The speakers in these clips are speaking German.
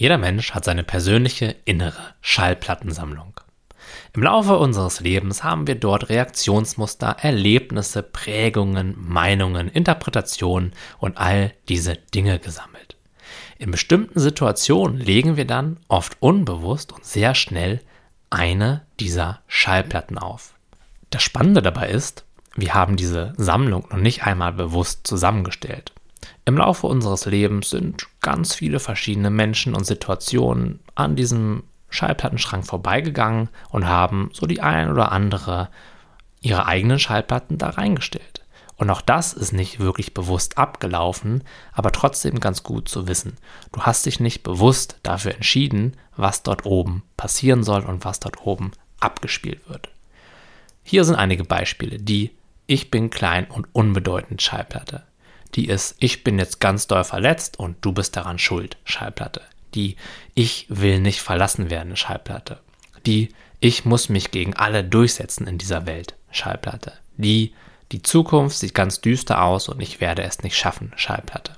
Jeder Mensch hat seine persönliche innere Schallplattensammlung. Im Laufe unseres Lebens haben wir dort Reaktionsmuster, Erlebnisse, Prägungen, Meinungen, Interpretationen und all diese Dinge gesammelt. In bestimmten Situationen legen wir dann oft unbewusst und sehr schnell eine dieser Schallplatten auf. Das Spannende dabei ist, wir haben diese Sammlung noch nicht einmal bewusst zusammengestellt. Im Laufe unseres Lebens sind ganz viele verschiedene Menschen und Situationen an diesem Schallplattenschrank vorbeigegangen und haben so die ein oder andere ihre eigenen Schallplatten da reingestellt. Und auch das ist nicht wirklich bewusst abgelaufen, aber trotzdem ganz gut zu wissen. Du hast dich nicht bewusst dafür entschieden, was dort oben passieren soll und was dort oben abgespielt wird. Hier sind einige Beispiele. Die Ich bin klein und unbedeutend Schallplatte. Die ist Ich bin jetzt ganz doll verletzt und du bist daran schuld Schallplatte. Die Ich will nicht verlassen werden Schallplatte. Die Ich muss mich gegen alle durchsetzen in dieser Welt Schallplatte. Die die Zukunft sieht ganz düster aus und ich werde es nicht schaffen, Schallplatte.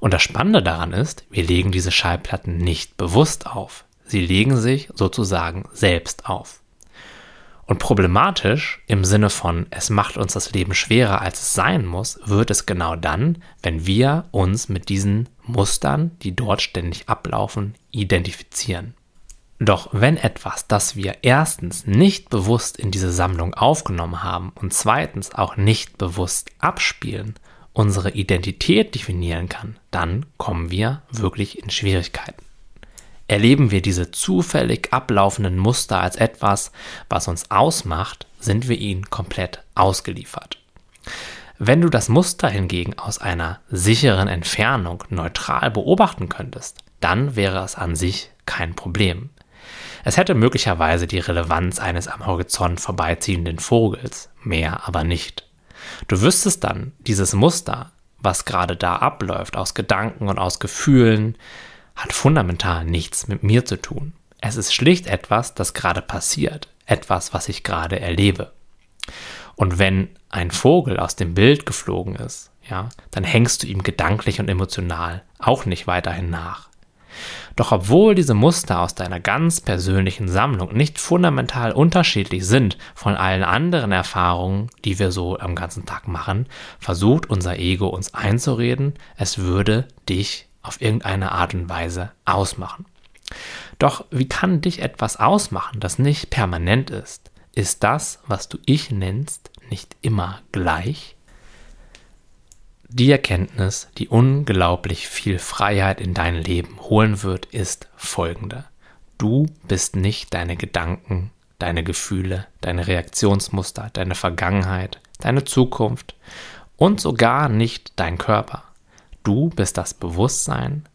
Und das Spannende daran ist, wir legen diese Schallplatten nicht bewusst auf. Sie legen sich sozusagen selbst auf. Und problematisch im Sinne von, es macht uns das Leben schwerer, als es sein muss, wird es genau dann, wenn wir uns mit diesen Mustern, die dort ständig ablaufen, identifizieren. Doch wenn etwas, das wir erstens nicht bewusst in diese Sammlung aufgenommen haben und zweitens auch nicht bewusst abspielen, unsere Identität definieren kann, dann kommen wir wirklich in Schwierigkeiten. Erleben wir diese zufällig ablaufenden Muster als etwas, was uns ausmacht, sind wir ihnen komplett ausgeliefert. Wenn du das Muster hingegen aus einer sicheren Entfernung neutral beobachten könntest, dann wäre es an sich kein Problem. Es hätte möglicherweise die Relevanz eines am Horizont vorbeiziehenden Vogels, mehr aber nicht. Du wüsstest dann, dieses Muster, was gerade da abläuft, aus Gedanken und aus Gefühlen, hat fundamental nichts mit mir zu tun. Es ist schlicht etwas, das gerade passiert, etwas, was ich gerade erlebe. Und wenn ein Vogel aus dem Bild geflogen ist, ja, dann hängst du ihm gedanklich und emotional auch nicht weiterhin nach. Doch obwohl diese Muster aus deiner ganz persönlichen Sammlung nicht fundamental unterschiedlich sind von allen anderen Erfahrungen, die wir so am ganzen Tag machen, versucht unser Ego uns einzureden, es würde dich auf irgendeine Art und Weise ausmachen. Doch wie kann dich etwas ausmachen, das nicht permanent ist? Ist das, was du ich nennst, nicht immer gleich? Die Erkenntnis, die unglaublich viel Freiheit in dein Leben holen wird, ist folgende. Du bist nicht deine Gedanken, deine Gefühle, deine Reaktionsmuster, deine Vergangenheit, deine Zukunft und sogar nicht dein Körper. Du bist das Bewusstsein,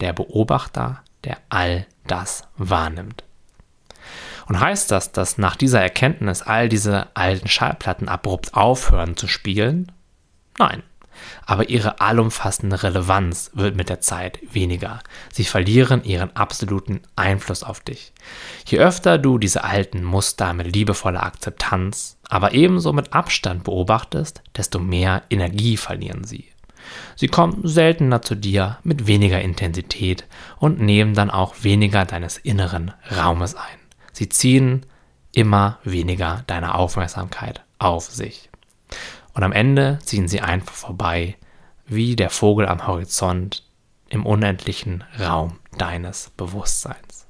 der Beobachter, der all das wahrnimmt. Und heißt das, dass nach dieser Erkenntnis all diese alten Schallplatten abrupt aufhören zu spielen? Nein aber ihre allumfassende Relevanz wird mit der Zeit weniger. Sie verlieren ihren absoluten Einfluss auf dich. Je öfter du diese alten Muster mit liebevoller Akzeptanz, aber ebenso mit Abstand beobachtest, desto mehr Energie verlieren sie. Sie kommen seltener zu dir mit weniger Intensität und nehmen dann auch weniger deines inneren Raumes ein. Sie ziehen immer weniger deine Aufmerksamkeit auf sich und am Ende ziehen sie einfach vorbei, wie der Vogel am Horizont im unendlichen Raum deines Bewusstseins.